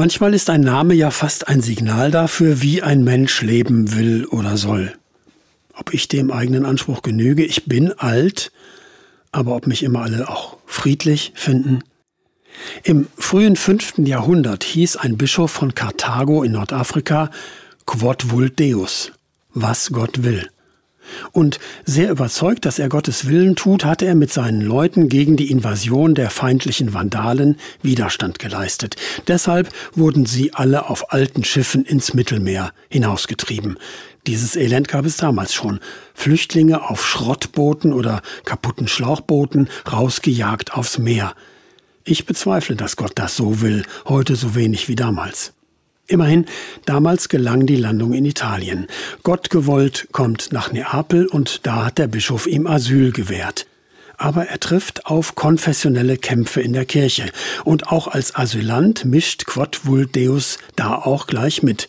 Manchmal ist ein Name ja fast ein Signal dafür, wie ein Mensch leben will oder soll. Ob ich dem eigenen Anspruch genüge, ich bin alt, aber ob mich immer alle auch friedlich finden? Im frühen fünften Jahrhundert hieß ein Bischof von Karthago in Nordafrika Quod vult Deus, was Gott will. Und sehr überzeugt, dass er Gottes Willen tut, hatte er mit seinen Leuten gegen die Invasion der feindlichen Vandalen Widerstand geleistet. Deshalb wurden sie alle auf alten Schiffen ins Mittelmeer hinausgetrieben. Dieses Elend gab es damals schon. Flüchtlinge auf Schrottbooten oder kaputten Schlauchbooten rausgejagt aufs Meer. Ich bezweifle, dass Gott das so will, heute so wenig wie damals. Immerhin, damals gelang die Landung in Italien. Gott gewollt kommt nach Neapel und da hat der Bischof ihm Asyl gewährt. Aber er trifft auf konfessionelle Kämpfe in der Kirche. Und auch als Asylant mischt Quod Vult Deus da auch gleich mit.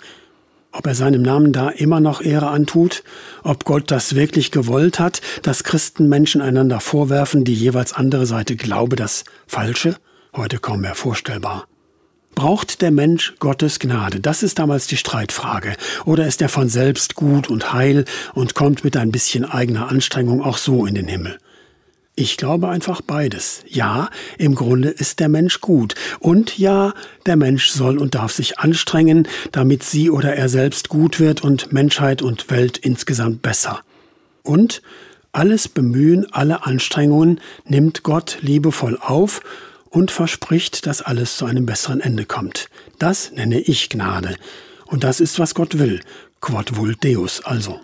Ob er seinem Namen da immer noch Ehre antut, ob Gott das wirklich gewollt hat, dass Christen Menschen einander vorwerfen, die jeweils andere Seite glaube das Falsche, heute kaum mehr vorstellbar. Braucht der Mensch Gottes Gnade? Das ist damals die Streitfrage. Oder ist er von selbst gut und heil und kommt mit ein bisschen eigener Anstrengung auch so in den Himmel? Ich glaube einfach beides. Ja, im Grunde ist der Mensch gut. Und ja, der Mensch soll und darf sich anstrengen, damit sie oder er selbst gut wird und Menschheit und Welt insgesamt besser. Und alles Bemühen, alle Anstrengungen nimmt Gott liebevoll auf und verspricht, dass alles zu einem besseren Ende kommt. Das nenne ich Gnade. Und das ist, was Gott will. Quod vult Deus also.